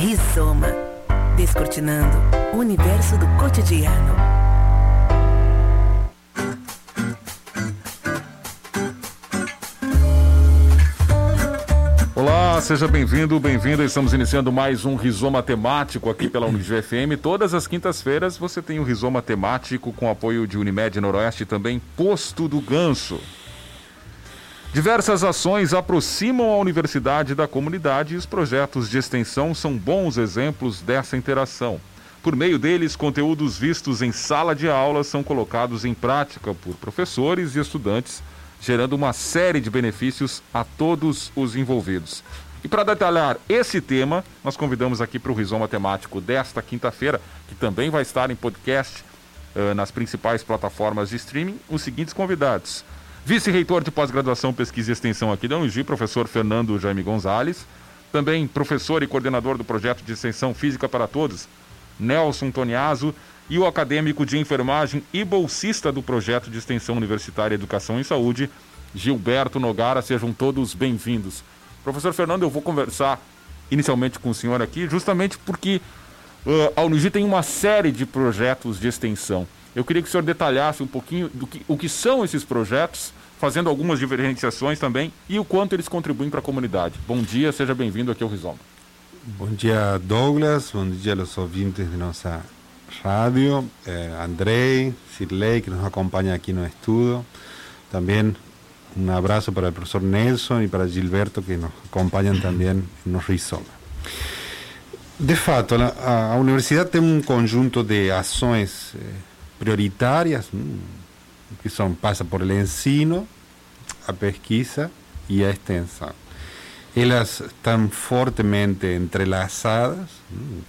Rizoma. Descortinando o universo do cotidiano. Olá, seja bem-vindo, bem-vinda. Estamos iniciando mais um Rizoma Temático aqui pela Unijuí FM. Todas as quintas-feiras você tem o um Rizoma Temático com apoio de Unimed Noroeste e também Posto do Ganso. Diversas ações aproximam a universidade da comunidade e os projetos de extensão são bons exemplos dessa interação. Por meio deles, conteúdos vistos em sala de aula são colocados em prática por professores e estudantes, gerando uma série de benefícios a todos os envolvidos. E para detalhar esse tema, nós convidamos aqui para o Rizoma Temático desta quinta-feira, que também vai estar em podcast uh, nas principais plataformas de streaming, os seguintes convidados. Vice-reitor de pós-graduação, pesquisa e extensão aqui da UNG, professor Fernando Jaime Gonzalez. Também professor e coordenador do projeto de extensão Física para Todos, Nelson Toniaso. E o acadêmico de enfermagem e bolsista do projeto de extensão universitária Educação e Saúde, Gilberto Nogara. Sejam todos bem-vindos. Professor Fernando, eu vou conversar inicialmente com o senhor aqui, justamente porque uh, a Unigi tem uma série de projetos de extensão. Eu queria que o senhor detalhasse um pouquinho do que, o que são esses projetos, fazendo algumas diferenciações também e o quanto eles contribuem para a comunidade. Bom dia, seja bem-vindo aqui ao Rizoma. Bom dia, Douglas. Bom dia aos ouvintes de nossa rádio. Eh, Andrei, Sirley, que nos acompanha aqui no estudo. Também um abraço para o professor Nelson e para Gilberto, que nos acompanham também no Rizoma. De fato, a, a universidade tem um conjunto de ações eh, prioritárias, que são, passa por el ensino, a pesquisa e a extensão. Elas estão fortemente entrelaçadas,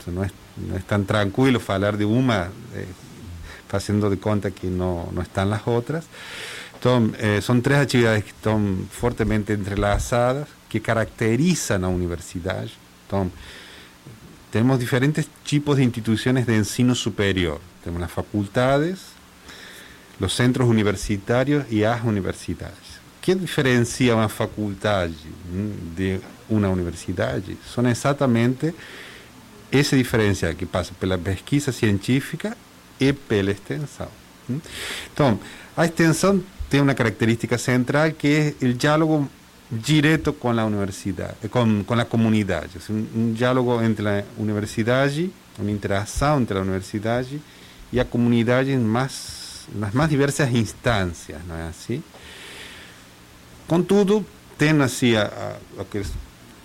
não é, não é tão tranquilo falar de uma eh, fazendo de conta que não, não estão as outras. Então, eh, são três atividades que estão fortemente entrelaçadas, que caracterizam a universidade. Então, temos diferentes tipos de instituições de ensino superior. Temos las facultades, los centros universitarios y las universidades. ¿Qué diferencia una facultad de una universidad? Son exactamente esa diferencia que pasa por la pesquisa científica y por la extensión. Entonces, la extensión tiene una característica central que es el diálogo directo con la universidad, con, con la comunidad. Es un, un, diálogo entre la universidad, una interacción entre la universidad e a comunidade mais, nas mais diversas instâncias, não é assim? Contudo, tem assim, a, a, a que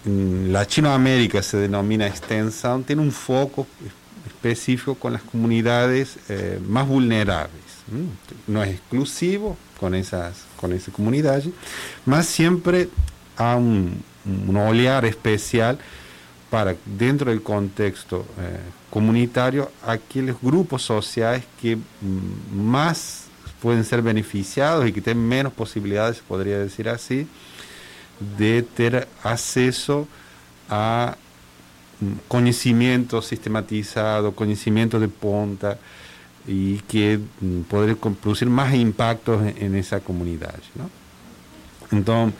em Latinoamérica se denomina extensão, tem um foco específico com as comunidades eh, mais vulneráveis. Não é exclusivo com essas, com essa comunidade, mas sempre há um, um olhar especial para, dentro del contexto eh, comunitario, aquellos grupos sociales que más pueden ser beneficiados y que tienen menos posibilidades, podría decir así, de tener acceso a conocimiento sistematizado, conocimiento de punta y que poder producir más impactos en, en esa comunidad. ¿no? Entonces,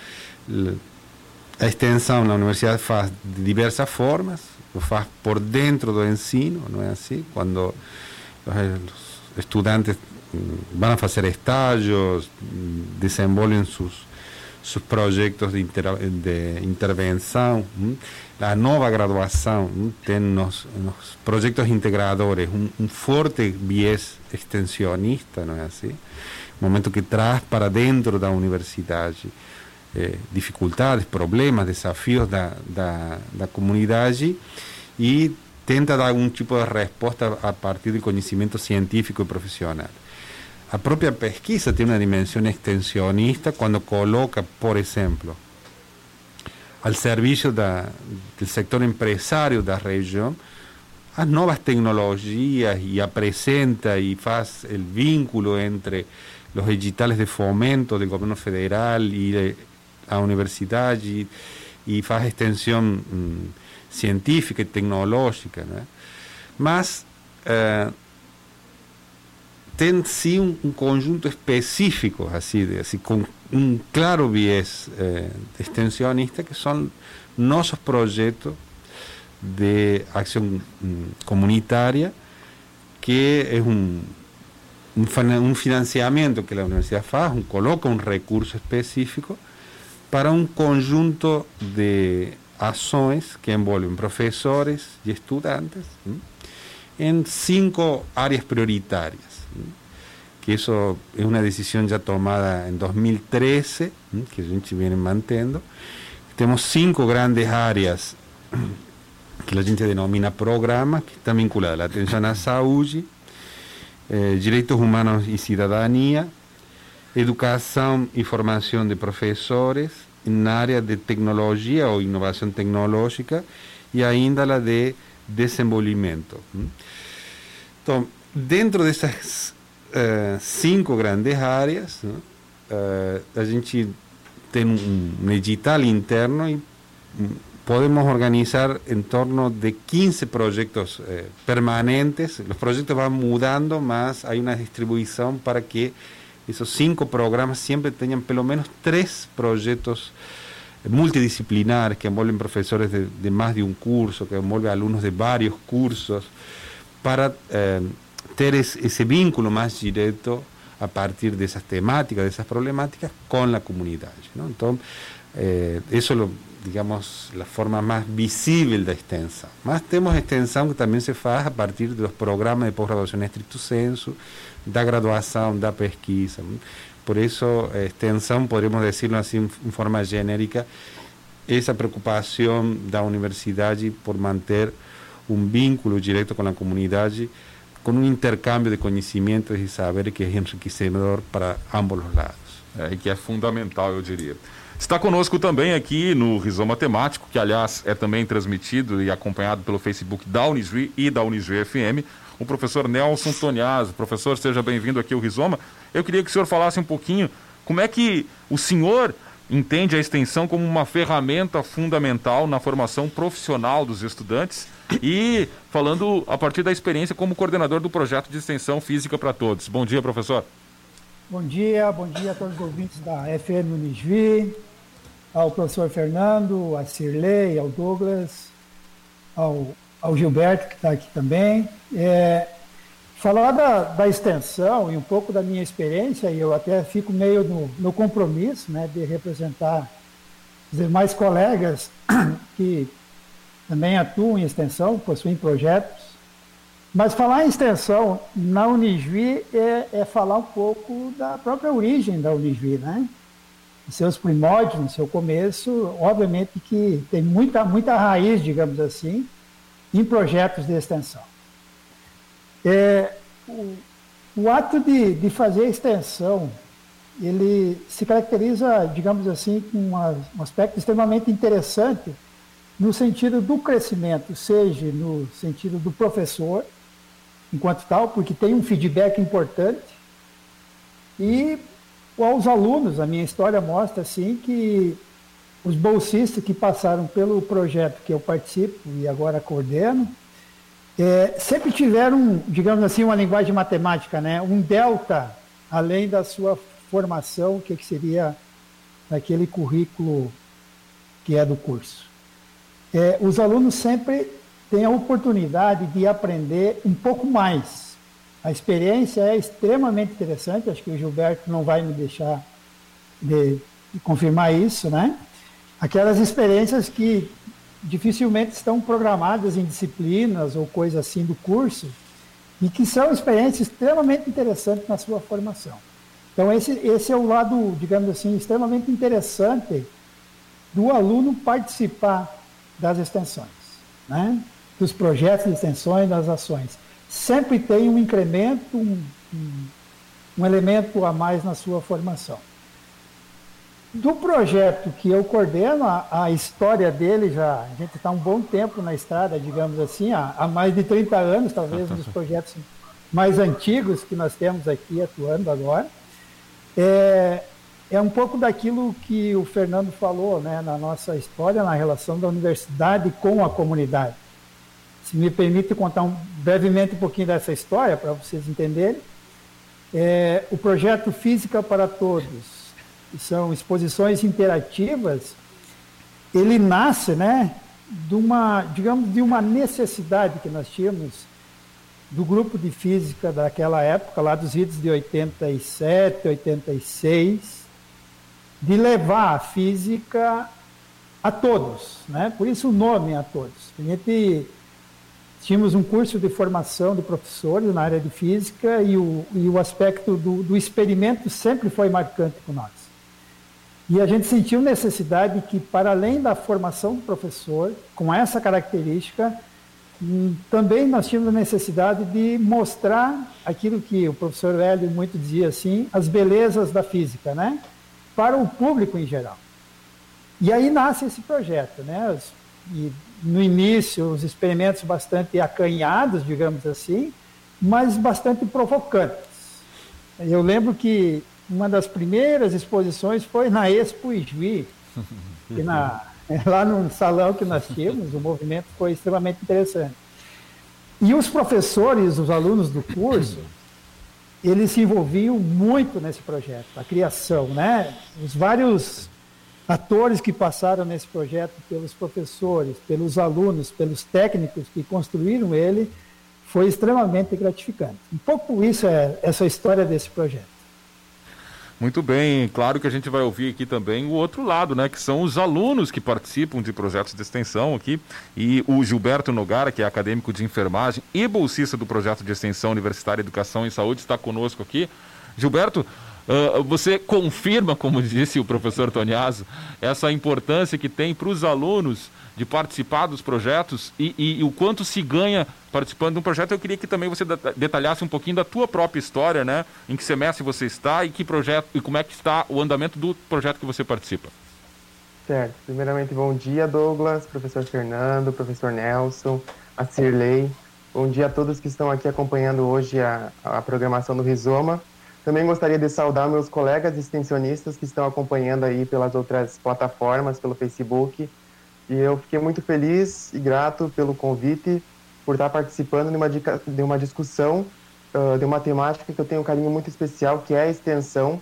extensão na universidade faz de diversas formas, faz por dentro do ensino, não é assim? Quando os estudantes vão a fazer estágios, desenvolvem seus, seus projetos de, inter, de intervenção, a nova graduação tem integradores um, um forte viés extensionista, não é assim? Momento que traz para dentro da universidade eh, dificuldades, problemas, desafios da, da, da comunidade e tenta dar algum tipo de resposta a partir do conhecimento científico e profissional. A própria pesquisa tem uma dimensão extensionista quando coloca, por exemplo, ao serviço da, do setor empresário da região as novas tecnologias e apresenta e faz o vínculo entre os editais de fomento do governo federal e a universidade e, e faz extensão hum, científica e tecnológica. Né? Mas uh, tem um, um, conjunto específico, assim, assim, com um claro viés uh, extensionista, que são nossos projetos de acción mm, comunitaria, que es un, un financiamiento que la universidad hace, coloca un recurso específico para un conjunto de acciones que envuelven profesores y estudiantes en cinco áreas prioritarias. Que eso es una decisión ya tomada en 2013, que a gente viene manteniendo. Tenemos cinco grandes áreas que la gente denomina programas, que están vinculadas a la atención a salud, eh, derechos humanos y ciudadanía, educación y formación de profesores, en área de tecnología o innovación tecnológica y ainda la de desenvolvimiento. Entonces, dentro de esas uh, cinco grandes áreas, uh, a gente tem um edital interno e podemos organizar em torno de 15 projetos eh, permanentes. Os projetos vão mudando, mas há uma distribuição para que esos cinco programas siempre tengan pelo menos tres proyectos multidisciplinares que envuelven profesores de, más de un curso, que envuelven alumnos de varios cursos, para eh, tener ese vínculo más directo a partir de esas temáticas, de esas problemáticas, con la comunidad. Entonces, eh, eso lo, digamos, la forma más visible de extensión. Más tenemos extensión que también se hace a partir de los programas de posgraduación estricto senso, da graduação, da pesquisa. Por isso, extensão, podemos decirlo assim, em forma genérica, essa preocupação da universidade por manter um vínculo direto com a comunidade, com um intercâmbio de conhecimentos e saber que é enriquecedor para ambos os lados. É, e que é fundamental, eu diria. Está conosco também aqui no Rizoma Temático, que aliás é também transmitido e acompanhado pelo Facebook da Unisvi e da Unisvi FM, o professor Nelson Toniaso. Professor, seja bem-vindo aqui ao Rizoma. Eu queria que o senhor falasse um pouquinho como é que o senhor entende a extensão como uma ferramenta fundamental na formação profissional dos estudantes e falando a partir da experiência como coordenador do projeto de extensão física para todos. Bom dia, professor. Bom dia, bom dia a todos os ouvintes da FM Unisvi, ao professor Fernando, a Cirlei, ao Douglas, ao ao Gilberto, que está aqui também. É, falar da, da, extensão e um pouco da minha experiência, e eu até fico meio no, no compromisso né, de representar os demais colegas que também atuam em extensão, possuem projetos. Mas falar em extensão na Unisvi é, é falar um pouco da própria origem da Unisvi, né? Seus primórdios, no seu começo, obviamente que tem muita, muita raiz, digamos assim, em projetos de extensão. É, o, o, ato de, de fazer extensão, ele se caracteriza, digamos assim, com uma, um aspecto extremamente interessante no sentido do crescimento, seja no sentido do professor, enquanto tal, porque tem um feedback importante, e aos alunos, a minha história mostra assim que os bolsistas que passaram pelo projeto que eu participo e agora coordeno, é, sempre tiveram, digamos assim, uma linguagem matemática, né? um delta, além da sua formação, que, que seria naquele currículo que é do curso. É, os alunos sempre têm a oportunidade de aprender um pouco mais. A experiência é extremamente interessante, acho que o Gilberto não vai me deixar de, de confirmar isso, né? Aquelas experiências que dificilmente estão programadas em disciplinas ou coisa assim do curso e que são experiências extremamente interessantes na sua formação. Então esse, esse é o lado, digamos assim, extremamente interessante do aluno participar das extensões, né? dos projetos de extensões, das ações. Sempre tem um incremento, um, um, um elemento a mais na sua formação. Do projeto que eu coordeno, a, a história dele já, a gente está um bom tempo na estrada, digamos assim, há, há mais de 30 anos, talvez um dos projetos mais antigos que nós temos aqui atuando agora. É, é um pouco daquilo que o Fernando falou né, na nossa história, na relação da universidade com a comunidade. Se me permite contar um, brevemente um pouquinho dessa história, para vocês entenderem. É, o projeto Física para Todos são exposições interativas, ele nasce, né, de uma, digamos, de uma necessidade que nós tínhamos do grupo de física daquela época, lá dos idos de 87, 86, de levar a física a todos, né? Por isso o nome a todos. A gente tínhamos um curso de formação de professores na área de física e o, e o aspecto do, do experimento sempre foi marcante com nós. E a gente sentiu necessidade que, para além da formação do professor, com essa característica, hum, também nós tínhamos a necessidade de mostrar aquilo que o professor Hélio muito dizia assim, as belezas da física, né? Para o público em geral. E aí nasce esse projeto, né? E no início, os experimentos bastante acanhados, digamos assim, mas bastante provocantes. Eu lembro que uma das primeiras exposições foi na Expo Ijuí, que na, lá no salão que nós tínhamos, o movimento foi extremamente interessante. E os professores, os alunos do curso, eles se envolviam muito nesse projeto, a criação, né? Os vários atores que passaram nesse projeto, pelos professores, pelos alunos, pelos técnicos que construíram ele, foi extremamente gratificante. Um pouco isso é essa história desse projeto. Muito bem, claro que a gente vai ouvir aqui também o outro lado, né, que são os alunos que participam de projetos de extensão aqui, e o Gilberto Nogara, que é acadêmico de enfermagem e bolsista do projeto de extensão universitária Educação e Saúde, está conosco aqui. Gilberto, uh, você confirma, como disse o professor Toniaso, essa importância que tem para os alunos de participar dos projetos e, e, e, o quanto se ganha participando de um projeto. Eu queria que também você detalhasse um pouquinho da tua própria história, né? Em que semestre você está e que projeto e como é que está o andamento do projeto que você participa. Certo. Primeiramente, bom dia, Douglas, professor Fernando, professor Nelson, a Cirlei. Bom dia a todos que estão aqui acompanhando hoje a, a programação do Rizoma. Também gostaria de saudar meus colegas extensionistas que estão acompanhando aí pelas outras plataformas, pelo Facebook, e eu fiquei muito feliz e grato pelo convite, por estar participando de uma, de uma discussão uh, de uma temática que eu tenho um carinho muito especial, que é a extensão.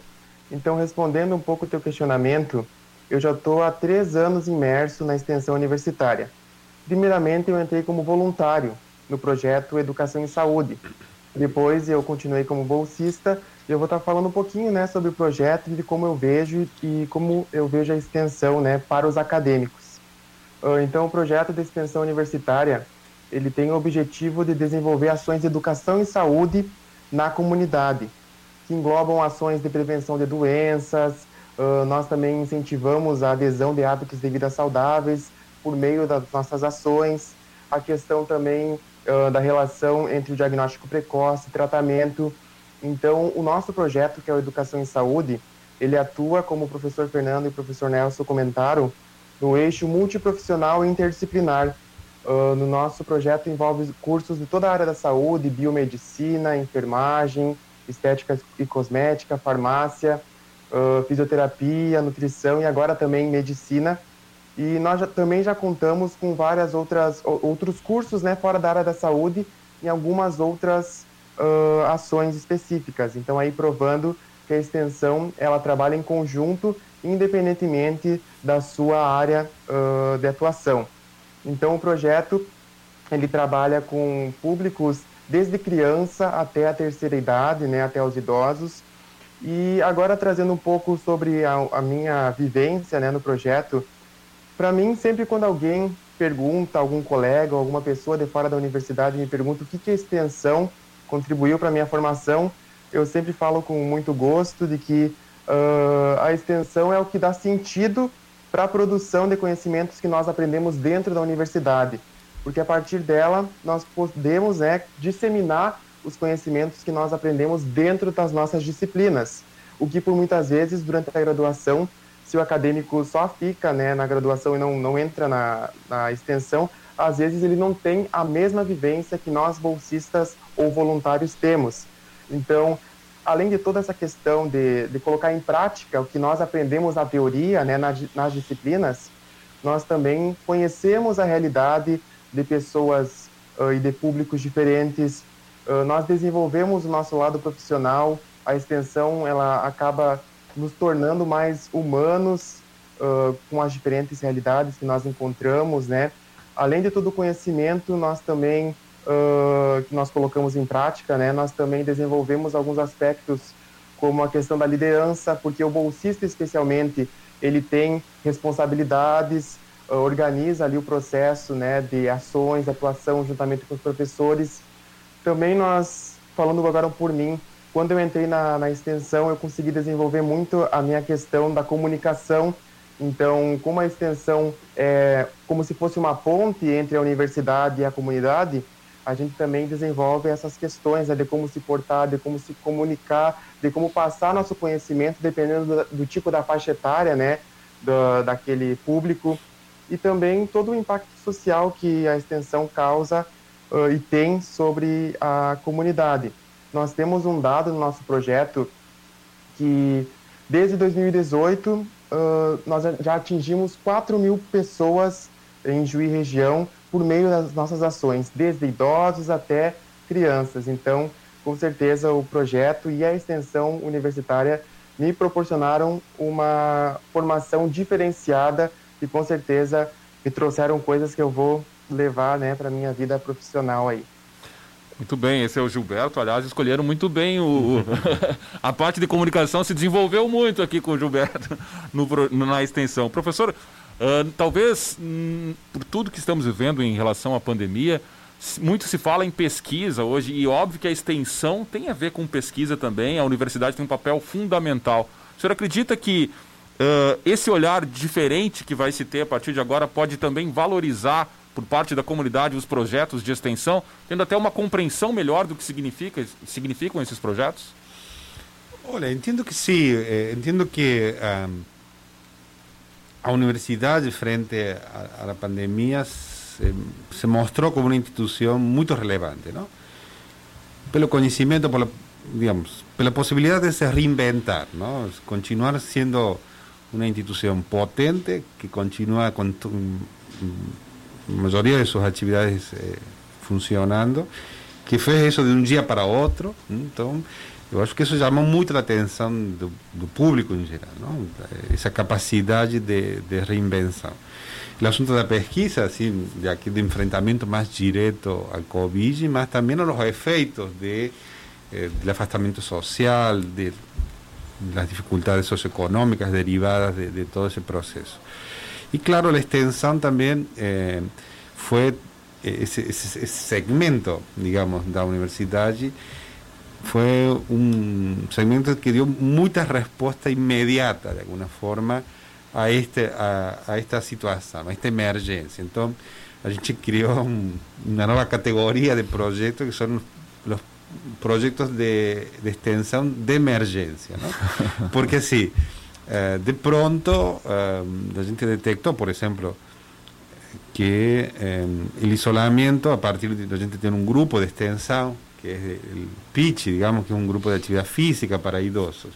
Então, respondendo um pouco o teu questionamento, eu já estou há três anos imerso na extensão universitária. Primeiramente, eu entrei como voluntário no projeto Educação em Saúde. Depois, eu continuei como bolsista e eu vou estar falando um pouquinho né, sobre o projeto e de como eu vejo e como eu vejo a extensão né, para os acadêmicos. Ah, então, o projeto de extensão universitária ele tem o objetivo de desenvolver ações de educação e saúde na comunidade, que englobam ações de prevenção de doenças. Uh, nós também incentivamos a adesão de hábitos de vida saudáveis por meio das nossas ações. A questão também uh, da relação entre o diagnóstico precoce e tratamento. Então, o nosso projeto, que é o Educação em Saúde, ele atua, como o professor Fernando e o professor Nelson comentaram, no eixo multiprofissional e interdisciplinar. Uh, no nosso projeto envolve cursos de toda a área da saúde, biomedicina, enfermagem, estética e cosmética, farmácia, uh, fisioterapia, nutrição e agora também medicina. E nós já, também já contamos com várias outras outros cursos, né, fora da área da saúde e algumas outras uh, ações específicas. Então aí provando que a extensão ela trabalha em conjunto independentemente da sua área uh, de atuação. Então, o projeto ele trabalha com públicos desde criança até a terceira idade, né, até os idosos. E agora trazendo um pouco sobre a, a minha vivência né, no projeto, para mim, sempre quando alguém pergunta, algum colega, alguma pessoa de fora da universidade me pergunta o que, que a extensão contribuiu para minha formação, eu sempre falo com muito gosto de que uh, a extensão é o que dá sentido para a produção de conhecimentos que nós aprendemos dentro da universidade, porque a partir dela nós podemos né, disseminar os conhecimentos que nós aprendemos dentro das nossas disciplinas, o que por muitas vezes durante a graduação, se o acadêmico só fica né, na graduação e não, não entra na, na extensão, às vezes ele não tem a mesma vivência que nós bolsistas ou voluntários temos. Então, além de toda essa questão de, de colocar em prática o que nós aprendemos na teoria, né, nas, nas disciplinas, nós também conhecemos a realidade de pessoas uh, e de públicos diferentes. Uh, nós desenvolvemos o nosso lado profissional. A extensão ela acaba nos tornando mais humanos uh, com as diferentes realidades que nós encontramos, né? além de todo o conhecimento, nós também uh, que nós colocamos em prática, né, nós também desenvolvemos alguns aspectos como a questão da liderança, porque o bolsista especialmente ele tem responsabilidades, uh, organiza ali o processo, né, de ações, atuação juntamente com os professores. Também nós, falando agora por mim, quando eu entrei na, na extensão, eu consegui desenvolver muito a minha questão da comunicação. Então, como a extensão é como se fosse uma ponte entre a universidade e a comunidade, a gente também desenvolve essas questões né, de como se portar, de como se comunicar, de como passar nosso conhecimento, dependendo do, do tipo da faixa etária, né, do, daquele público, e também todo o impacto social que a extensão causa uh, e tem sobre a comunidade. Nós temos um dado no nosso projeto que desde 2018 uh, nós já atingimos 4 mil pessoas em Juí região por meio das nossas ações, desde idosos até crianças. Então, com certeza, o projeto e a extensão universitária me proporcionaram uma formação diferenciada e, com certeza, me trouxeram coisas que eu vou levar né, para a minha vida profissional aí. Muito bem, esse é o Gilberto. Aliás, escolheram muito bem o, a parte de comunicação se desenvolveu muito aqui com o Gilberto no, na extensão. Professor, uh, talvez hum, por tudo que estamos vivendo em relação à pandemia, muito se fala em pesquisa hoje e óbvio que a extensão tem a ver com pesquisa também. A universidade tem um papel fundamental. O senhor acredita que uh, esse olhar diferente que vai se ter a partir de agora pode também valorizar por parte da comunidade os projetos de extensão, tendo até uma compreensão melhor do que significa, significam esses projetos? Olha, entendo que sim, eh, entendo que um, a universidade frente à pandemia se, se, mostrou como uma instituição muito relevante, não? Pelo conhecimento, pela, digamos, pela possibilidade de se reinventar, não? Continuar sendo uma instituição potente que continua com mayoría de sus actividades eh, funcionando, que fez isso de um dia para outro. Então, eu acho que isso chamou muito a atenção do, do público em geral, não? essa capacidade de, de reinvenção. O assunto da pesquisa, assim, de aqui do enfrentamento mais direto ao Covid, mas também os efeitos de, eh, do afastamento social, de, das dificuldades socioeconômicas derivadas de, de todo esse processo. Y claro, la extensión también eh, fue ese, ese, segmento, digamos, de la universidad fue un segmento que dio mucha respuesta inmediata, de alguna forma, a, este, a, a esta situación, a esta emergencia. Entonces, a gente creó una nueva categoría de proyectos que son los proyectos de, de extensión de emergencia, ¿no? Porque sí, eh, de pronto eh, la gente detectó, por ejemplo, que eh, el isolamiento, a partir de la gente tiene un grupo de extensión, que es el PICHI, digamos que es un grupo de actividad física para idosos.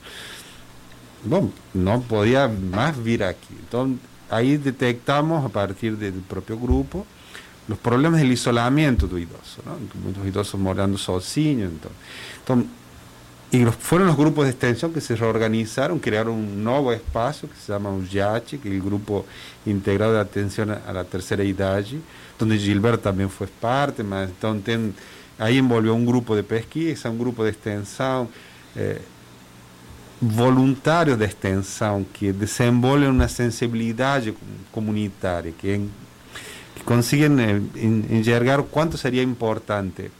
Bueno, no podía más vir aquí. Entonces, ahí detectamos a partir del propio grupo los problemas del isolamiento del idoso, ¿no? muchos idosos morando sozinhos. entonces y fueron los grupos de extensión que se reorganizaron, crearon un nuevo espacio que se llama UJACH, que es el grupo integrado de atención a, la tercera edad, donde Gilbert también fue parte, entonces ahí envolvió un grupo de pesquisa, un grupo de extensión, eh, voluntarios de extensión que desenvolven una sensibilidad comunitaria, que, consiguen eh, cuánto sería importante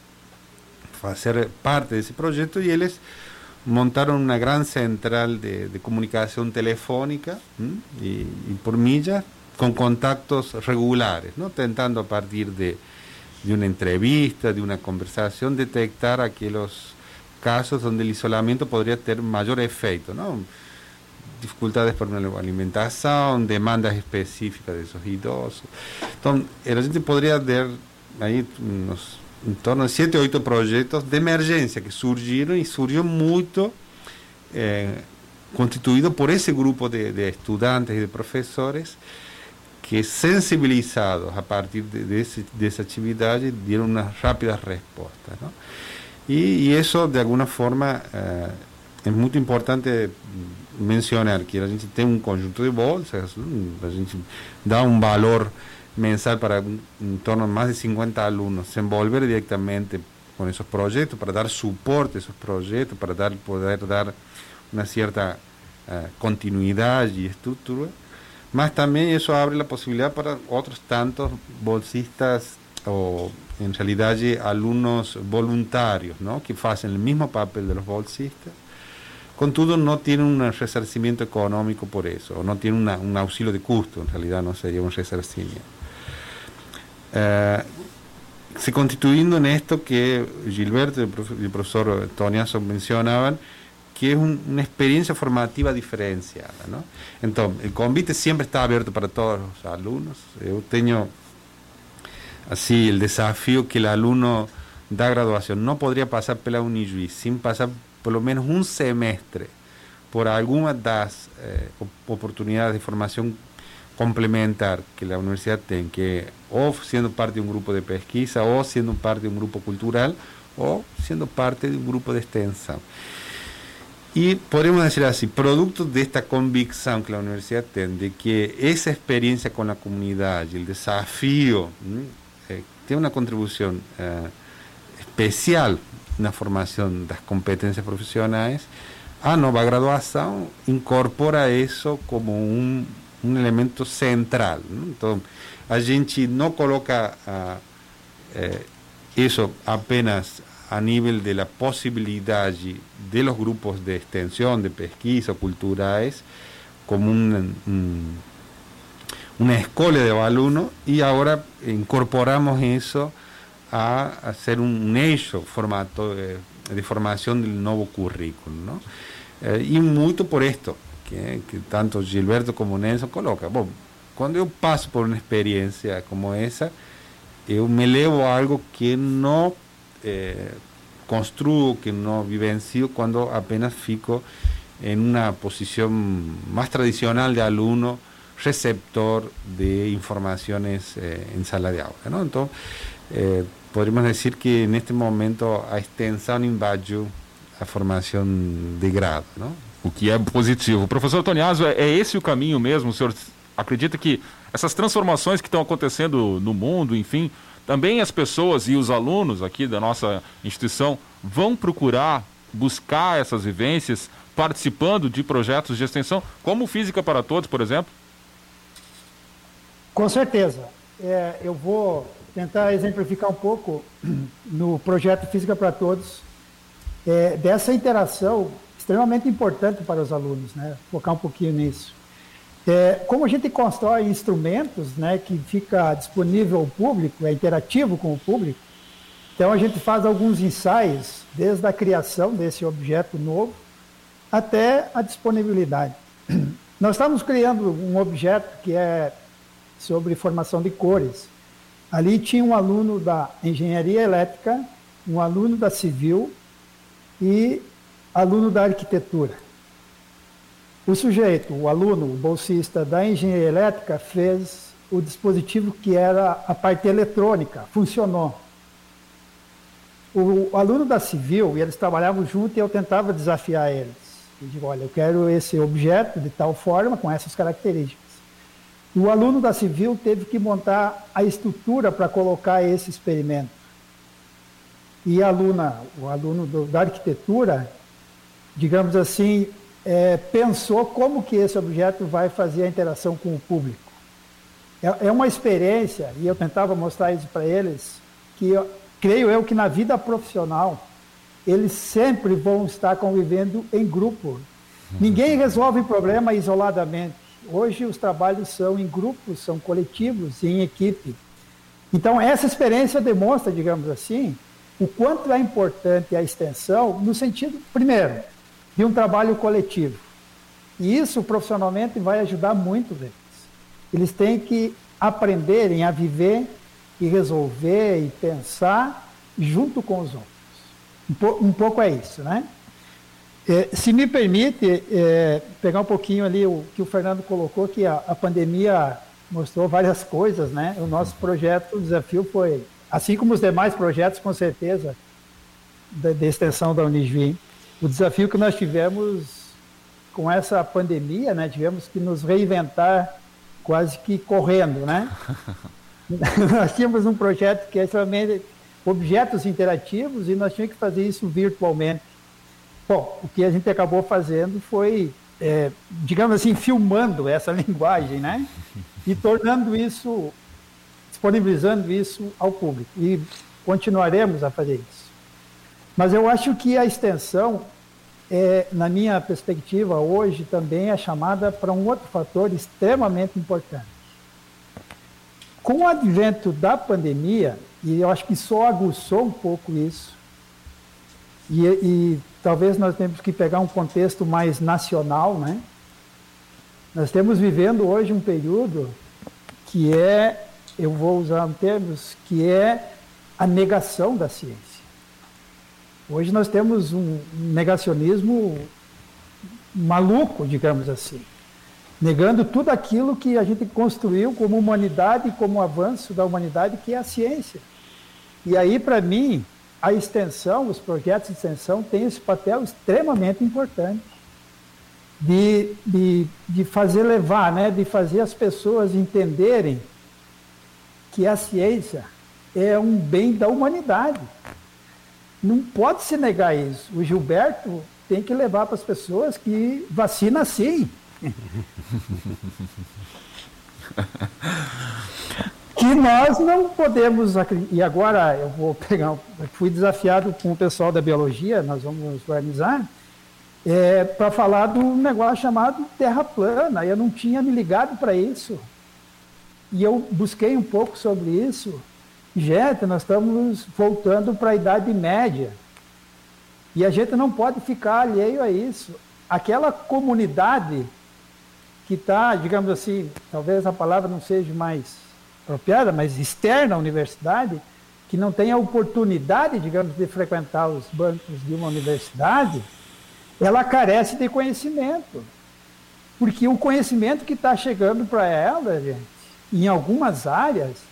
hacer parte de ese proyecto y ellos montaron una gran central de, comunicación telefónica y, por millas con contactos regulares, ¿no? tentando a partir de, de, una entrevista, de una conversación, detectar aquellos casos donde el isolamiento podría tener mayor efecto, ¿no? dificultades por la alimentación, demandas específicas de esos idosos. Entonces, la gente podría ver ahí unos en torno a 7 o 8 proyectos de emergencia que surgieron y surgió mucho eh, por ese grupo de, estudiantes y de profesores que sensibilizados a partir de, esa actividad dieron unas rápidas respuestas. Y, eso de alguna forma eh, es muy importante mencionar que la gente tiene un conjunto de bolsas, la gente da un valor mensal para en torno a más de 50 alumnos, se envolver directamente con esos proyectos, para dar soporte a esos proyectos, para dar, poder dar una cierta uh, continuidad y estructura. Más también eso abre la posibilidad para otros tantos bolsistas o en realidad alumnos voluntarios, ¿no? que hacen el mismo papel de los bolsistas, con todo no tienen un resarcimiento económico por eso, o no tienen una, un auxilio de costo, en realidad no sería un resarcimiento. Eh, se constituyendo en esto que Gilberto y el profesor Toniaso mencionaban, que es un, una experiencia formativa diferenciada. ¿no? Entonces, el convite siempre está abierto para todos los alumnos. Yo tengo así el desafío que el alumno da graduación no podría pasar por la Unijuí sin pasar por lo menos un semestre por alguna de las eh, oportunidades de formación complementar que la universidad tiene, que o siendo parte de un grupo de pesquisa, o siendo parte de un grupo cultural, o siendo parte de un grupo de extensión. Y podríamos decir así, producto de esta convicción que la universidad tiene, de que esa experiencia con la comunidad y el desafío eh, tiene una contribución eh, especial en la formación de las competencias profesionales, a nova graduación incorpora eso como un um elemento central. Então, a gente não coloca ah, eh, isso apenas a nível da possibilidade de los grupos de extensão, de pesquisa, culturais, como um, um, uma escola de alunos e agora incorporamos isso a, a ser um eixo formato de, de formação do novo currículo. Não? Eh, e muito por isto que, que, tanto Gilberto como Nelson coloca. Bom, quando eu passo por uma experiência como essa, eu me levo a algo que não eh, construo, que não vivencio, quando apenas fico em uma posição mais tradicional de aluno, receptor de informações eh, em sala de aula. Não? Então, eh, podemos dizer que neste momento a extensão invadiu a formação de grado. Não? O que é positivo. Professor Toniaso, é, é esse o caminho mesmo? O senhor acredita que essas transformações que estão acontecendo no mundo, enfim, também as pessoas e os alunos aqui da nossa instituição vão procurar buscar essas vivências participando de projetos de extensão, como Física para Todos, por exemplo? Com certeza. É, eu vou tentar exemplificar um pouco no projeto Física para Todos é, dessa interação extremamente importante para os alunos, né? Focar um pouquinho nisso. É, como a gente constrói instrumentos, né, que fica disponível ao público, é interativo com o público, então a gente faz alguns ensaios, desde a criação desse objeto novo até a disponibilidade. Nós estamos criando um objeto que é sobre formação de cores. Ali tinha um aluno da engenharia elétrica, um aluno da civil e aluno da arquitetura. O sujeito, o aluno, o bolsista da engenharia elétrica, fez o dispositivo que era a parte eletrônica, funcionou. O, aluno da civil, e eles trabalhavam junto e eu tentava desafiar eles. Eu digo, olha, eu quero esse objeto de tal forma, com essas características. O aluno da civil teve que montar a estrutura para colocar esse experimento. E a aluna, o aluno do, da arquitetura, digamos assim, é, pensou como que esse objeto vai fazer a interação com o público. É, é uma experiência, e eu tentava mostrar isso para eles, que eu, creio eu que na vida profissional eles sempre vão estar convivendo em grupo. Ninguém resolve problema isoladamente. Hoje os trabalhos são em grupos, são coletivos, em equipe. Então essa experiência demonstra, digamos assim, o quanto é importante a extensão no sentido, primeiro, de um trabalho coletivo. E isso profissionalmente vai ajudar muito eles. Eles têm que aprenderem a viver e resolver e pensar junto com os outros. Um, po um pouco é isso, né? É, se me permite é, pegar um pouquinho ali o que o Fernando colocou, que a, a pandemia mostrou várias coisas, né? O nosso projeto, o desafio foi, assim como os demais projetos, com certeza, de, de extensão da Unisvim, o desafio que nós tivemos com essa pandemia, né? Tivemos que nos reinventar quase que correndo, né? nós tínhamos um projeto que é extremamente objetos interativos e nós tínhamos que fazer isso virtualmente. Bom, o que a gente acabou fazendo foi, é, digamos assim, filmando essa linguagem, né? E tornando isso, disponibilizando isso ao público. E continuaremos a fazer isso. Mas eu acho que a extensão, é, na minha perspectiva, hoje também é chamada para um outro fator extremamente importante. Com o advento da pandemia, e eu acho que só aguçou um pouco isso, e, e talvez nós temos que pegar um contexto mais nacional, né? Nós estamos vivendo hoje um período que é, eu vou usar um termos, que é a negação da ciência. Hoje nós temos um negacionismo maluco, digamos assim, negando tudo aquilo que a gente construiu como humanidade, como avanço da humanidade, que é a ciência. E aí, para mim, a extensão, os projetos de extensão têm esse papel extremamente importante de, de, de fazer levar, né, de fazer as pessoas entenderem que a ciência é um bem da humanidade. Não pode se negar isso. O Gilberto tem que levar para as pessoas que vacina sim. que nós não podemos. E agora eu vou pegar. Fui desafiado com o pessoal da biologia, nós vamos organizar, é, para falar do negócio chamado terra plana. Eu não tinha me ligado para isso. E eu busquei um pouco sobre isso. Gente, nós estamos voltando para a Idade Média. E a gente não pode ficar alheio a isso. Aquela comunidade que está, digamos assim, talvez a palavra não seja mais apropriada, mas externa à universidade, que não tem a oportunidade, digamos, de frequentar os bancos de uma universidade, ela carece de conhecimento. Porque o conhecimento que está chegando para ela, gente, em algumas áreas,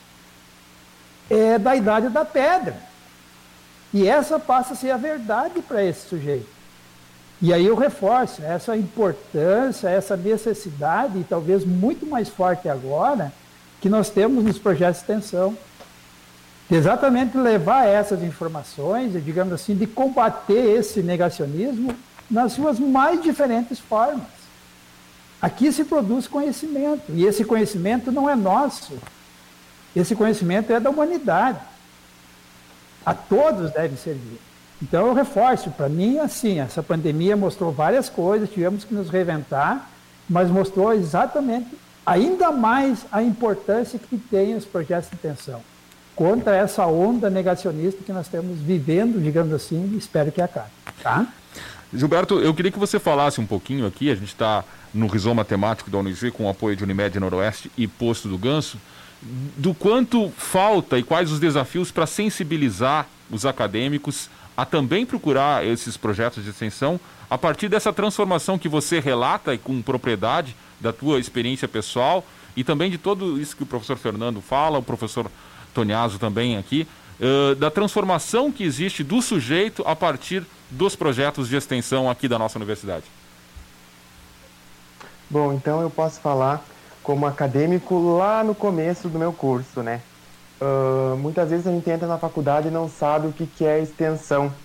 é da idade da pedra. E essa passa a ser a verdade para esse sujeito. E aí eu reforço essa importância, essa necessidade, e talvez muito mais forte agora, que nós temos nos projetos de extensão. De exatamente levar essas informações, digamos assim, de combater esse negacionismo nas suas mais diferentes formas. Aqui se produz conhecimento, e esse conhecimento não é nosso, esse conhecimento é da humanidade. A todos deve servir. Então eu reforço, para mim, assim, essa pandemia mostrou várias coisas, tivemos que nos reinventar, mas mostrou exatamente, ainda mais, a importância que tem os projetos de extensão contra essa onda negacionista que nós estamos vivendo, digamos assim, espero que acabe. Tá? Gilberto, eu queria que você falasse um pouquinho aqui, a gente está no Rizoma Temático da Unisv com o apoio de Unimed Noroeste e Posto do Ganso, do quanto falta e quais os desafios para sensibilizar os acadêmicos a também procurar esses projetos de extensão a partir dessa transformação que você relata e com propriedade da tua experiência pessoal e também de tudo isso que o professor Fernando fala, o professor Toniaso também aqui, uh, da transformação que existe do sujeito a partir dos projetos de extensão aqui da nossa universidade. Bom, então eu posso falar como acadêmico lá no começo do meu curso, né? Uh, muitas vezes a gente entra na faculdade e não sabe o que, que é extensão.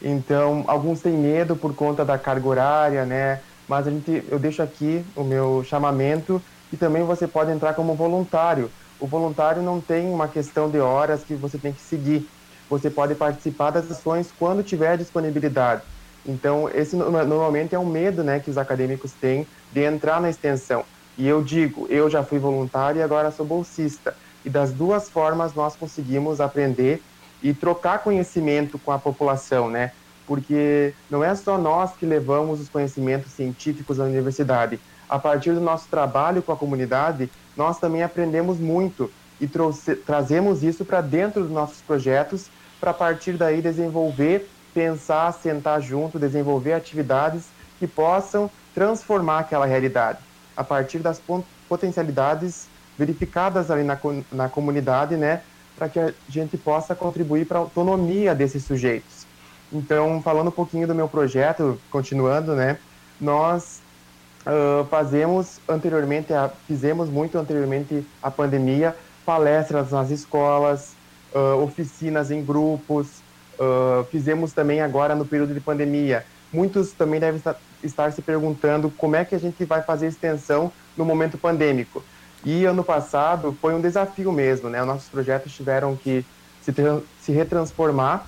Então, alguns têm medo por conta da carga horária, né? Mas a gente, eu deixo aqui o meu chamamento e também você pode entrar como voluntário. O voluntário não tem uma questão de horas que você tem que seguir. Você pode participar das ações quando tiver disponibilidade. Então, esse normalmente é um medo né, que os acadêmicos têm de entrar na extensão. E eu digo, eu já fui voluntário e agora sou bolsista e das duas formas nós conseguimos aprender e trocar conhecimento com a população, né? Porque não é só nós que levamos os conhecimentos científicos à universidade. A partir do nosso trabalho com a comunidade, nós também aprendemos muito e trouxe, trazemos isso para dentro dos nossos projetos, para partir daí desenvolver, pensar, sentar junto, desenvolver atividades que possam transformar aquela realidade a partir das potencialidades verificadas ali na, na comunidade, né, para que a gente possa contribuir para a autonomia desses sujeitos. Então, falando um pouquinho do meu projeto, continuando, né, nós uh, fazemos anteriormente, a, fizemos muito anteriormente à pandemia, palestras nas escolas, uh, oficinas em grupos, uh, fizemos também agora no período de pandemia. Muitos também devem estar, estar se perguntando como é que a gente vai fazer extensão no momento pandêmico. E ano passado foi um desafio mesmo, né? Nossos projetos tiveram que se, se retransformar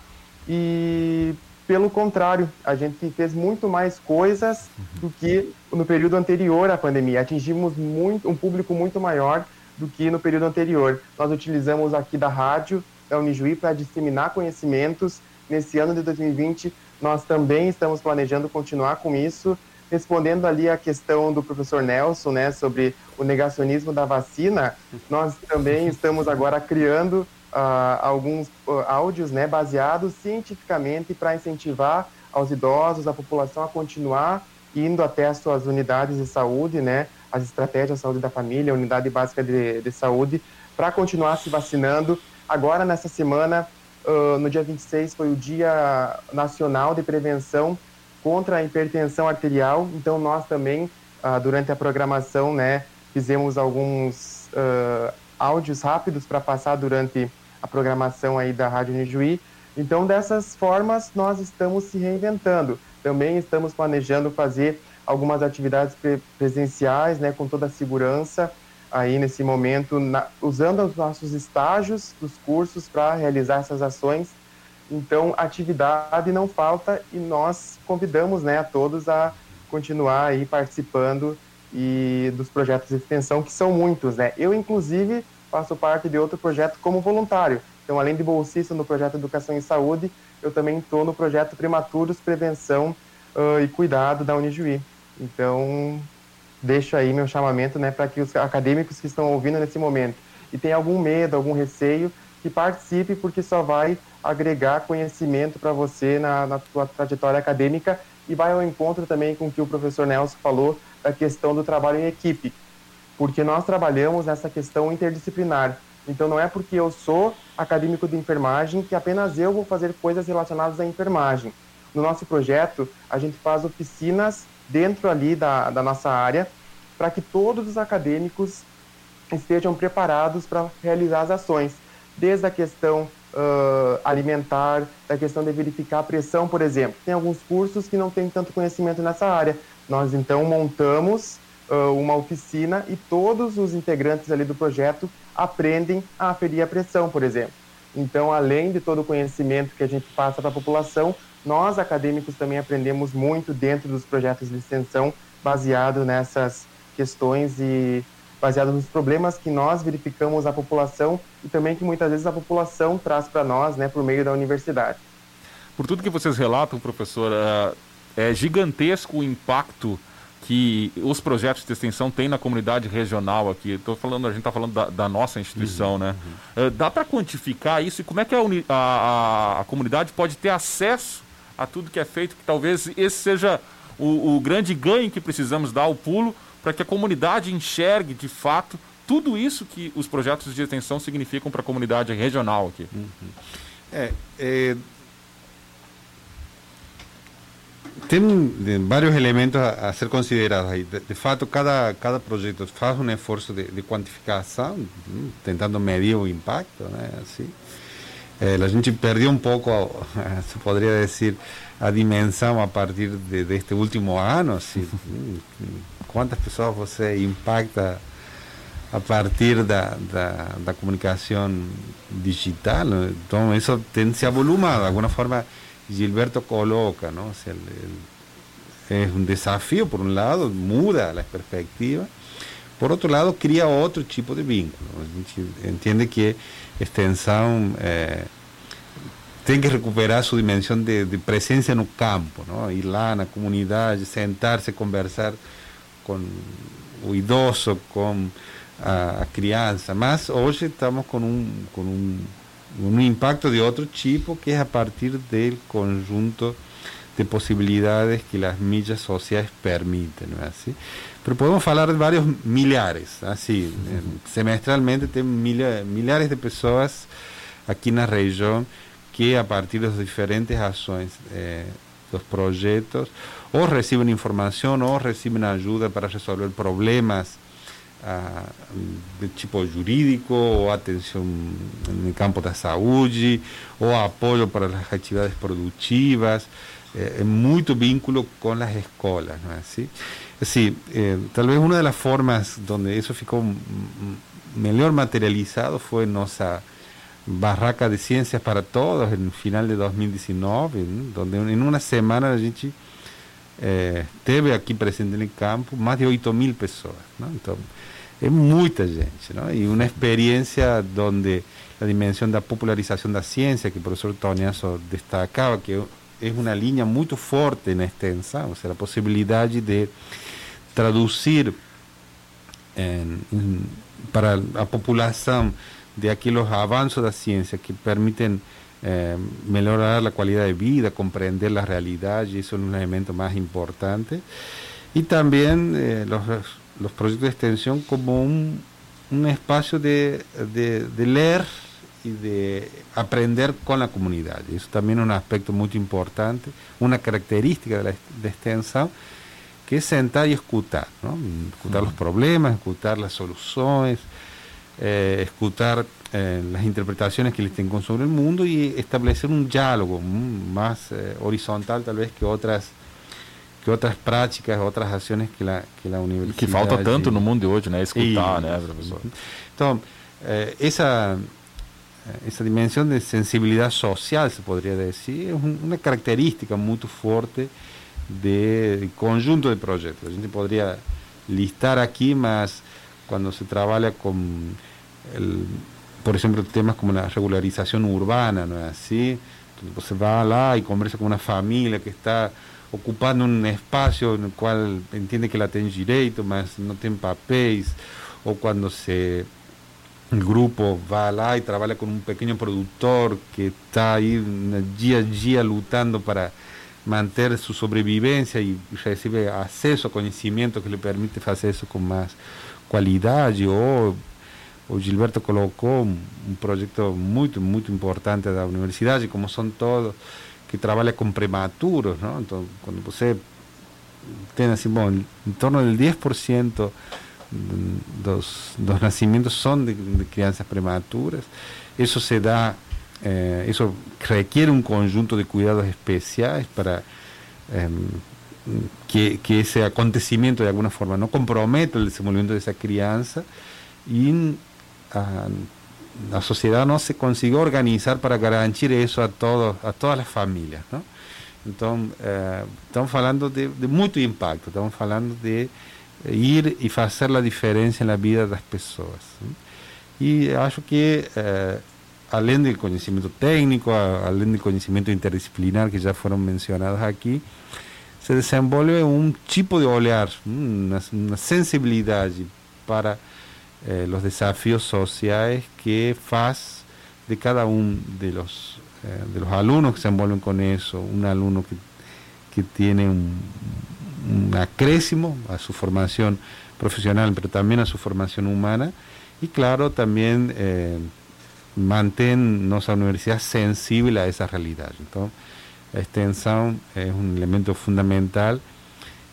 e, pelo contrário, a gente fez muito mais coisas do que no período anterior à pandemia. Atingimos muito, um público muito maior do que no período anterior. Nós utilizamos aqui da rádio da Unijuí para disseminar conhecimentos. Nesse ano de 2020, nós também estamos planejando continuar com isso, respondendo ali a questão do professor Nelson, né, sobre o negacionismo da vacina. Nós também estamos agora criando uh, alguns uh, áudios, né, baseados cientificamente para incentivar aos idosos, a população a continuar indo até as suas unidades de saúde, né, as estratégias de saúde da família, unidade básica de, de saúde, para continuar se vacinando. Agora, nessa semana, uh, no dia 26, foi o Dia Nacional de Prevenção contra a Hipertensão Arterial, então nós também, uh, durante a programação, né, fizemos alguns uh, áudios rápidos para passar durante a programação aí da Rádio Nijuí. Então, dessas formas, nós estamos se reinventando. Também estamos planejando fazer algumas atividades presenciais, né, com toda a segurança aí nesse momento, na, usando os nossos estágios dos cursos para realizar essas ações. Então, atividade não falta e nós convidamos, né, a todos a continuar aí participando e dos projetos de extensão que são muitos, né? Eu inclusive faço parte de outro projeto como voluntário. Então, além de bolsista no projeto Educação e Saúde, eu também estou no projeto Prematuros Prevenção uh, e Cuidado da Unijuí. Então, deixo aí meu chamamento né, para que os acadêmicos que estão ouvindo nesse momento e tem algum medo, algum receio, que participe, porque só vai agregar conhecimento para você na, na sua trajetória acadêmica e vai ao encontro também com o que o professor Nelson falou da questão do trabalho em equipe, porque nós trabalhamos nessa questão interdisciplinar. Então não é porque eu sou acadêmico de enfermagem que apenas eu vou fazer coisas relacionadas à enfermagem. No nosso projeto, a gente faz oficinas dentro ali da, da nossa área, para que todos os acadêmicos estejam preparados para realizar as ações, desde a questão uh, alimentar, da questão de verificar a pressão, por exemplo. Tem alguns cursos que não têm tanto conhecimento nessa área. Nós então montamos uh, uma oficina e todos os integrantes ali do projeto aprendem a aferir a pressão, por exemplo. Então, além de todo o conhecimento que a gente passa para a população, nós, acadêmicos, também aprendemos muito dentro dos projetos de extensão, baseado nessas questões e baseado nos problemas que nós verificamos a população e também que muitas vezes a população traz para nós, né, por meio da universidade. Por tudo que vocês relatam, professor, é, é gigantesco o impacto que os projetos de extensão têm na comunidade regional aqui. Estou falando, a gente está falando da, da, nossa instituição, uhum, né? Uhum. dá para quantificar isso e como é que a, a, a, comunidade pode ter acesso a tudo que é feito, que talvez esse seja o, o grande ganho que precisamos dar ao pulo para que a comunidade enxergue de fato tudo isso que os projetos de extensão significam para a comunidade regional aqui. Uhum. É, é, tem vários elementos a, a ser considerados aí. De, de, fato, cada, cada projeto faz um esforço de, de quantificação, hum, tentando medir o impacto, né? Assim. Eh, a gente perdeu um pouco, se poderia dizer, a dimensão a partir de, deste último ano. Assim, quantas pessoas você impacta a partir da, da, da comunicação digital? Então, isso tem se avolumado. De alguma forma, Gilberto coloca, não? O sea, es un desafío, por un lado, muda la perspectiva, por outro lado, cria outro tipo de vínculo. A gente entende que extensão é, tem que recuperar sua dimensão de, de, presença no campo, não? ir lá na comunidade, sentar-se, conversar com o idoso, com a, a, criança. Mas hoje estamos com um, com um, um impacto de outro tipo, que é a partir do conjunto de possibilidades que as mídias sociais permitem? Pero podemos falar de vários milhares, semestralmente tem milha, milhares de pessoas aqui na região que a partir das diferentes ações eh, dos projetos ou recebem informação ou recebem ajuda para resolver problemas a, de tipo jurídico, ou atenção no campo da saúde, ou apoio para as atividades produtivas, é, é muito vínculo com as escolas, não é assim? Assim, eh, talvez uma formas onde isso ficou melhor materializado foi nossa barraca de ciências para todos no final de 2019, né? onde em uma semana a gente eh, teve aqui presente no campo mais de 8 mil pessoas. Não? Então, é muita gente. Não? E uma experiência onde a dimensão da popularização da ciência, que o professor Toniasso destacava, que é uma linha muito forte na extensão, ou seja, a possibilidade de traduzir em, para a população de aqueles avanços da ciência que permitem eh, melhorar a qualidade de vida, compreender a realidade, isso é um elemento mais importante. E também eh, os, os projetos de extensão como um, um espaço de, de, de e de aprender com a comunidade. Isso também é um aspecto muito importante, uma característica da, da extensão, que es sentar y escuchar, ¿no? escuchar los problemas, escuchar las soluciones, eh, escuchar eh, las interpretaciones que les tengo sobre el mundo y establecer un diálogo más eh, horizontal tal vez que otras que outras práticas, outras ações que a, que a universidade... Que falta tanto no mundo de hoje, né? Escutar, e, né, professor? Então, eh, essa, essa dimensão de sensibilidade social, se poderia dizer, é uma característica muito forte de conjunto de proyectos. A gente podría listar aquí, más cuando se trabaja con, el, por ejemplo, temas como la regularización urbana, ¿no es así? Entonces, se va lá y conversa con una familia que está ocupando un espacio en el cual entiende que la tiene derecho, más no tiene papéis, o cuando se el grupo va lá y trabaja con un pequeño productor que está ahí día a día luchando para manter sua sobrevivência e receber acesso a conhecimento que lhe permite fazer isso com mais qualidade. Ou o Gilberto colocou um, um projeto muito, muito importante da universidade, como são todos, que trabalha com prematuros. Não? Então, quando você tem assim, bom, em torno de 10% dos, dos nascimentos são de, de crianças prematuras, isso se dá eh, eso requiere un conjunto de cuidados especiales para eh, que, que, ese acontecimiento de alguna forma no comprometa el desenvolvimiento de esa crianza y a, la sociedad no se consiguió organizar para garantir eso a todos a todas las familias ¿no? entonces eh, estamos hablando de, de mucho impacto estamos hablando de ir y hacer la diferencia en la vida personas ¿no? y acho que eh, além do conhecimento técnico, além do conhecimento interdisciplinar que já foram mencionados aqui, se desenvolve um tipo de olhar, uma, uma sensibilidade para eh, os desafios sociais que faz de cada um de los, eh, de los alunos que se envolvem com isso, um aluno que, que tem um, um acréscimo a sua formação profissional, mas também a sua formação humana, e claro, também eh, mantém nossa universidade sensível a essa realidade. Então, a extensão é um elemento fundamental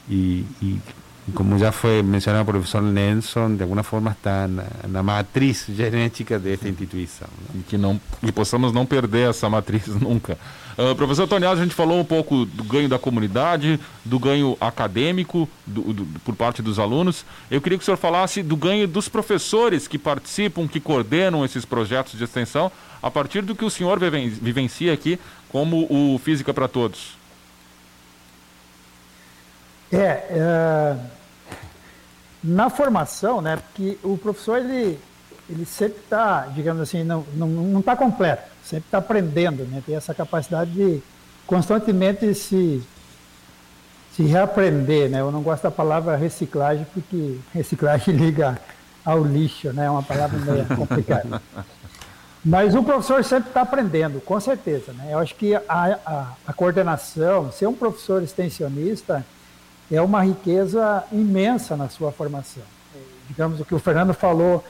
e, e como já foi mencionado pelo professor Nelson, de alguma forma está na, na matriz genética desta instituição. Né? E que não e possamos não perder essa matriz nunca. Uh, professor Tonial, a gente falou um pouco do ganho da comunidade, do ganho acadêmico do, do, por parte dos alunos. Eu queria que o senhor falasse do ganho dos professores que participam, que coordenam esses projetos de extensão, a partir do que o senhor vivencia aqui como o Física para Todos. É, é na formação, né, porque o professor ele, ele sempre está, digamos assim, não está não, não tá completo, sempre está aprendendo, né, tem essa capacidade de constantemente se, se reaprender. Né, eu não gosto da palavra reciclagem, porque reciclagem liga ao lixo, né, é uma palavra meio complicada. Mas o professor sempre está aprendendo, com certeza. Né? Eu acho que a, a, a coordenação, ser um professor extensionista, é uma riqueza imensa na sua formação. Digamos o que o Fernando falou,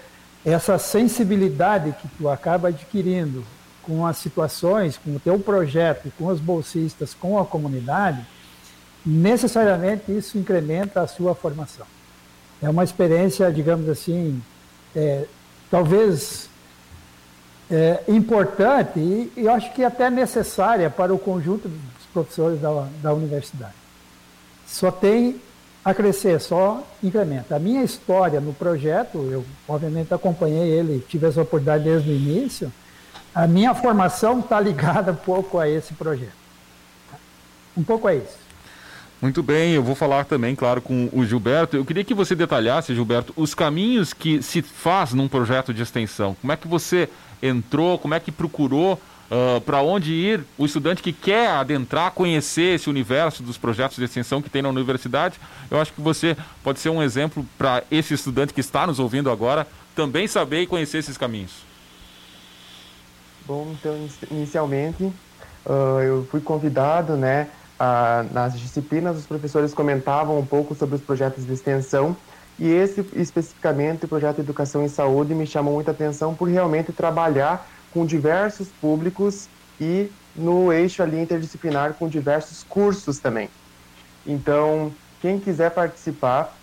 essa sensibilidade que tu acaba adquirindo com as situações, com o teu projeto, com os bolsistas, com a comunidade, necessariamente isso incrementa a sua formação. é uma experiência, digamos assim, é, talvez é, importante e, e eu acho que até necessária para o conjunto dos professores da, da universidade. Só tem a crescer, só incrementa. A minha história no projeto, eu obviamente acompanhei ele, tive essa oportunidade desde o início, a minha formação está ligada um pouco a esse projeto. Um pouco a isso. Muito bem, eu vou falar também, claro, com o Gilberto. Eu queria que você detalhasse, Gilberto, os caminhos que se faz num projeto de extensão. Como é que você entrou, como é que procurou, uh, para onde ir o estudante que quer adentrar, conhecer esse universo dos projetos de extensão que tem na universidade. Eu acho que você pode ser um exemplo para esse estudante que está nos ouvindo agora também saber e conhecer esses caminhos. Bom, então, inicialmente, uh, eu fui convidado, né, ah, nas disciplinas, os professores comentavam um pouco sobre os projetos de extensão e esse especificamente, o projeto Educação e Saúde, me chamou muita atenção por realmente trabalhar com diversos públicos e no eixo ali interdisciplinar com diversos cursos também. Então, quem quiser participar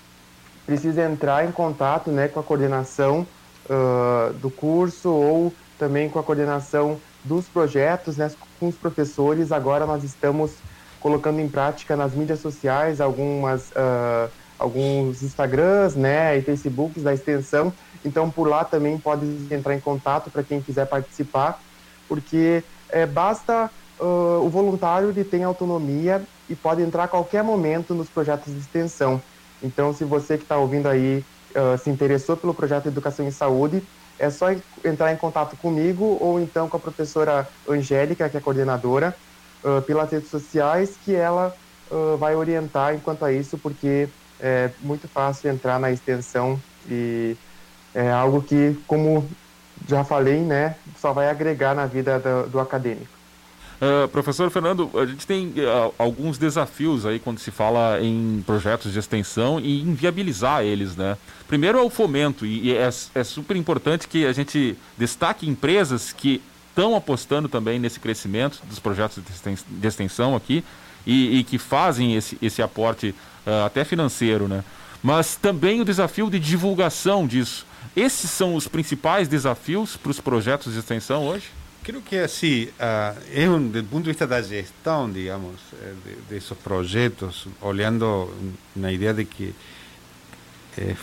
precisa entrar em contato né, com a coordenação uh, do curso ou também com a coordenação dos projetos, né, com os professores. Agora nós estamos colocando em prática nas mídias sociais algumas uh, alguns Instagrams, né, e Facebooks da extensão. Então por lá também pode entrar em contato para quem quiser participar, porque é, basta uh, o voluntário ele tem autonomia e pode entrar a qualquer momento nos projetos de extensão. Então se você que está ouvindo aí uh, se interessou pelo projeto Educação e Saúde, é só entrar em contato comigo ou então com a professora Angélica, que é coordenadora, uh, pelas redes sociais que ela vai orientar enquanto a isso, porque é muito fácil entrar na extensão e é algo que, como já falei, né, só vai agregar na vida do, do acadêmico. Uh, professor Fernando, a gente tem uh, alguns desafios aí quando se fala em projetos de extensão e em viabilizar eles, né? Primeiro é o fomento, e, e é, é super importante que a gente destaque empresas que estão apostando também nesse crescimento dos projetos de extensão aqui e, e que fazem esse, esse aporte uh, até financeiro, né? Mas também o desafio de divulgação disso. Esses são os principais desafios para os projetos de extensão hoje? Creio que assim, uh, é um, do ponto de vista da gestão, digamos, eh, de, desses projetos, olhando na ideia de que eh,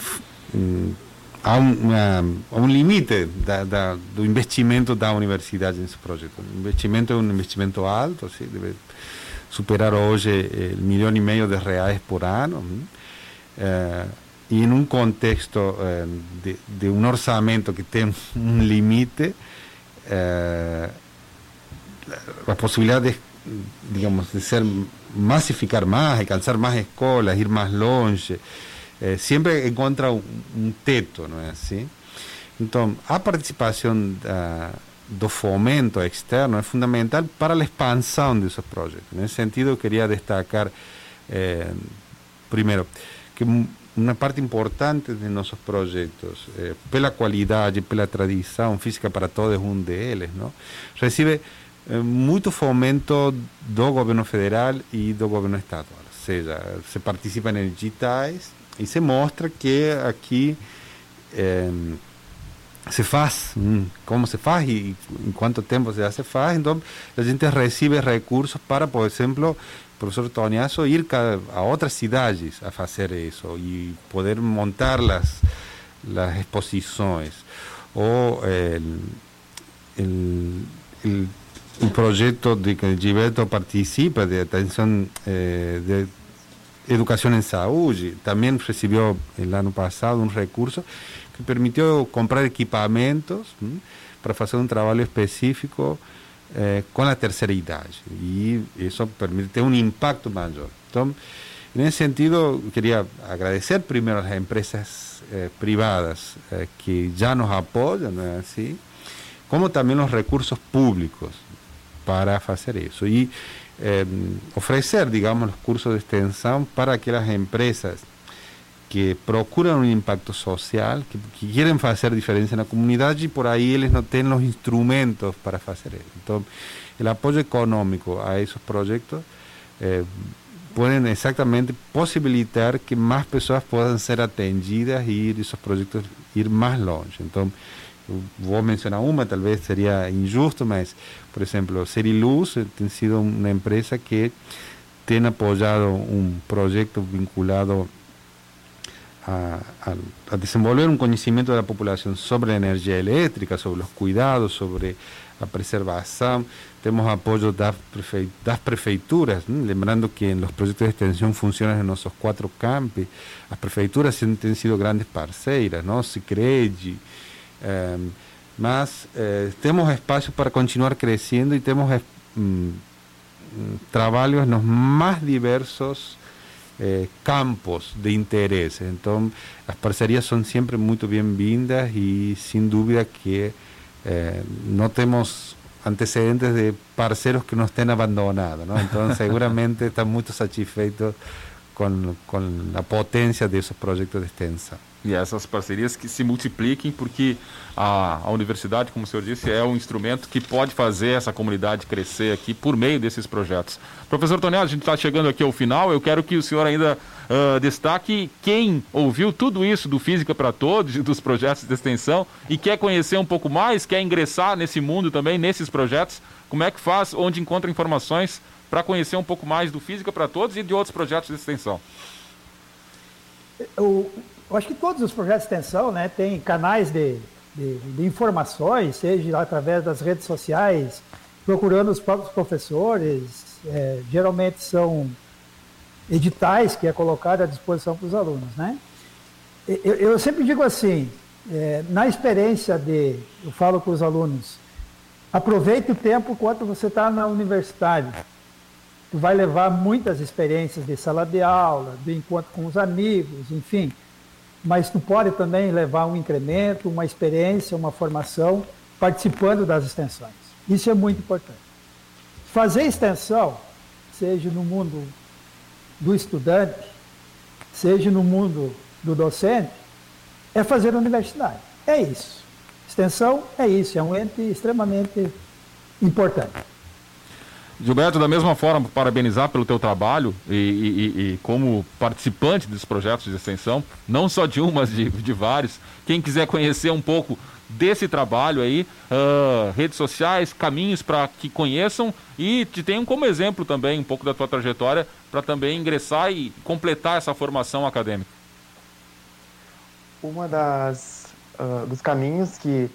há um, um limite da, da, do investimento da universidade nesse projeto. O investimento é um investimento alto, assim, deve superar hoje o milhão e meio de reais por ano. Eh, e em um contexto eh, de, de, um orçamento que tem um limite, eh, a possibilidade de, digamos, de ser massificar mais, alcançar mais escolas, ir mais longe, eh, sempre encontra um, um, teto, não é assim? Então, a participação da, do fomento externo é fundamental para a expansão desses projetos. Nesse sentido, eu queria destacar, eh, que uma parte importante de nossos projetos, eh, pela qualidade, pela tradição física para todos um deles, não? recebe eh, muito fomento do governo federal e do governo estadual. Ou seja, se participa em digitais, e se mostra que aqui é, se faz, hum, como se faz e em quanto tempo já se faz. Então, a gente recebe recursos para, por exemplo, o professor Toniasso ir a outras cidades a fazer isso e poder montar las, las exposições. Ou o projeto de que Gilberto participa, de atenção eh, de educación en salud. También recibió el año pasado un recurso que permitió comprar equipamientos para hacer un trabajo específico eh, con la tercera edad y eso permite un impacto mayor. Entonces, en ese sentido, quería agradecer primero a las empresas eh, privadas eh, que ya nos apoyan, ¿no es así? Como también los recursos públicos para hacer eso. Y eh, ofrecer, digamos, los cursos de extensión para aquellas empresas que procuran un impacto social, que, quieren hacer diferencia en la comunidad y por ahí ellos no tienen los instrumentos para hacer eso. Entonces, el apoyo económico a esos proyectos eh, pueden exactamente posibilitar que más personas puedan ser atendidas y esos proyectos ir más longe. Entonces, vos mencionas una, tal vez sería injusto, mas, por ejemplo, Seriluz ha sido una empresa que tiene apoyado un proyecto vinculado a, desenvolver un conocimiento de la población sobre la energía eléctrica, sobre los cuidados, sobre la preservación. Tenemos apoyo de las prefeituras, lembrando que en los proyectos de extensión funcionan en nuestros cuatro campi. Las prefeituras han, sido grandes parceiras, ¿no? Sicredi, eh, más eh, tenemos espacio para continuar creciendo y tenemos mm, trabajos en los más diversos eh, campos de interés. Entonces, las parcerías son siempre muy bien vindas y sin duda que eh, no tenemos antecedentes de parceros que no estén abandonados, ¿no? Entonces seguramente están muy satisfechos con, con la potencia de esos proyectos de extensa. E essas parcerias que se multipliquem, porque a, a universidade, como o senhor disse, é um instrumento que pode fazer essa comunidade crescer aqui por meio desses projetos. Professor Tonel, a gente está chegando aqui ao final, eu quero que o senhor ainda uh, destaque quem ouviu tudo isso do Física para Todos dos projetos de extensão e quer conhecer um pouco mais, quer ingressar nesse mundo também, nesses projetos, como é que faz, onde encontra informações para conhecer um pouco mais do Física para Todos e de outros projetos de extensão? Eu acho que todos os projetos de extensão né, têm canais de, de, de informações, seja através das redes sociais, procurando os próprios professores. É, geralmente são editais que é colocado à disposição para os alunos. Né? Eu, eu sempre digo assim, é, na experiência de, eu falo para os alunos, aproveite o tempo enquanto você está na universidade. Tu vai levar muitas experiências de sala de aula, de encontro com os amigos, enfim mas tu pode também levar um incremento, uma experiência, uma formação participando das extensões. Isso é muito importante. Fazer extensão, seja no mundo do estudante, seja no mundo do docente, é fazer universidade. É isso. Extensão é isso, é um ente extremamente importante. Gilberto, da mesma forma, parabenizar pelo teu trabalho e, e, e, como participante desses projetos de extensão, não só de um, mas de, de vários. Quem quiser conhecer um pouco desse trabalho aí, uh, redes sociais, caminhos para que conheçam e te tenham como exemplo também um pouco da tua trajetória para também ingressar e completar essa formação acadêmica. Uma das uh, dos caminhos que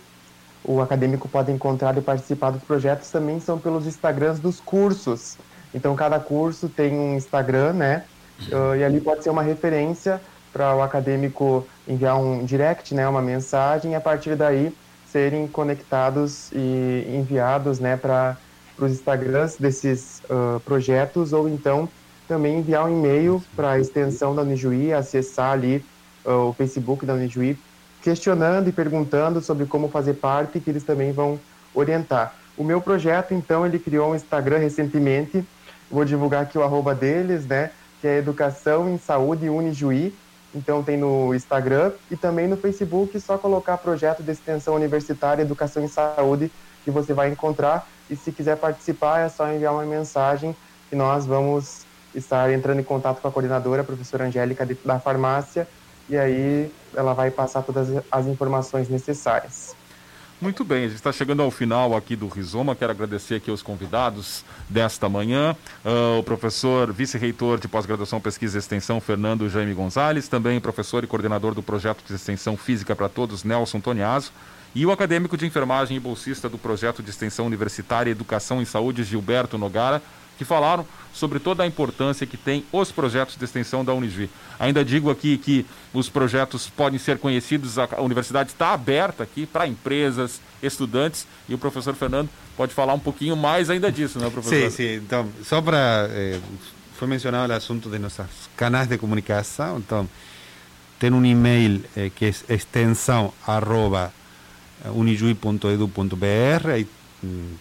o acadêmico pode encontrar e participar dos projetos também são pelos Instagrams dos cursos. Então, cada curso tem um Instagram, né? Uh, e ali pode ser uma referência para o acadêmico enviar um direct, né? Uma mensagem e a partir daí serem conectados e enviados, né? Para os Instagrams desses uh, projetos ou então também enviar um e-mail para a extensão da Unijuí, acessar ali uh, o Facebook da Unijuí questionando e perguntando sobre como fazer parte, que eles também vão orientar. O meu projeto, então, ele criou um Instagram recentemente, vou divulgar aqui o arroba deles, né, que é Educação em Saúde Unijuí, então tem no Instagram e também no Facebook, só colocar projeto de extensão universitária Educação em Saúde que você vai encontrar. E se quiser participar é só enviar uma mensagem e nós vamos estar entrando em contato com a coordenadora, a professora Angélica da farmácia, e aí ela vai passar todas as informações necessárias. Muito bem, a gente está chegando ao final aqui do Rizoma. Quero agradecer aqui aos convidados desta manhã, uh, o professor vice-reitor de pós-graduação, pesquisa e extensão, Fernando Jaime Gonzalez, também professor e coordenador do projeto de extensão física para todos, Nelson Toniaso, e o acadêmico de enfermagem e bolsista do projeto de extensão universitária Educação em Saúde, Gilberto Nogara, que falaram sobre toda a importância que tem os projetos de extensão da Unijuí. Ainda digo aqui que os projetos podem ser conhecidos, a universidade está aberta aqui para empresas, estudantes, e o professor Fernando pode falar um pouquinho mais ainda disso, né, professor? Sim, sim. Então, só para... Eh, foi mencionado o assunto de nossos canais de comunicação, então, tem um e-mail eh, que é extensão unijuí.edu.br, aí, hum,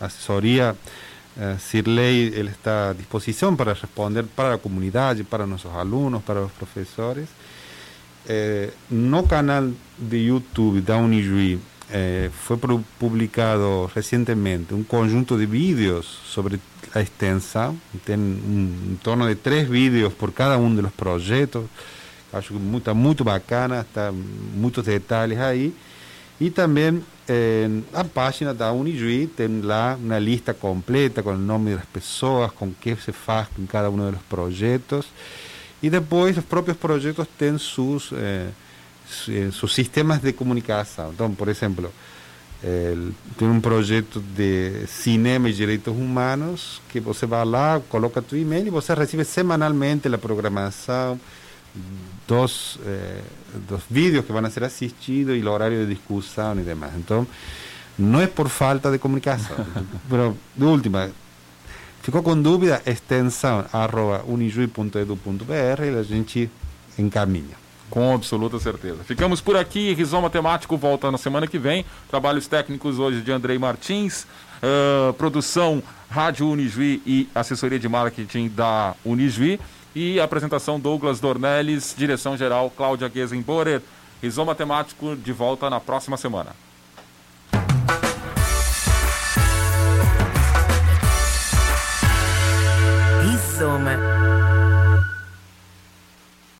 assessoria eh, Sirley él está a disposición para responder para la comunidad para nuestros alumnos, para los profesores. Eh, no canal de YouTube da Unijuí eh, fue publicado recientemente un conjunto de vídeos sobre la extensión, tiene un, torno de tres vídeos por cada uno de los proyectos, acho que está muy bacana, está muchos detalles ahí, y también en la página da Unijuí tem lá una lista completa con el nombre de las personas, con qué se hace en cada uno de los proyectos, y después los propios proyectos tienen sus... Eh, eh, sus sistemas de comunicação. Então, por exemplo, tem um projeto de cinema e direitos humanos que você vai lá, coloca tu e-mail e você recebe semanalmente a programação dos, eh, dos vídeos que vão ser assistidos e o horário de discussão e demais. Então, não é por falta de comunicação. Pero, de última, ficou com dúvida, extensão arroba e a gente encaminha. Com absoluta certeza. Ficamos por aqui. Rizoma Temático volta na semana que vem. Trabalhos técnicos hoje de Andrei Martins. Uh, produção Rádio Unijuí e assessoria de marketing da Unijuí. E apresentação Douglas Dornelles, direção geral Cláudia Gesenborer. Rizoma Temático de volta na próxima semana. Rizoma.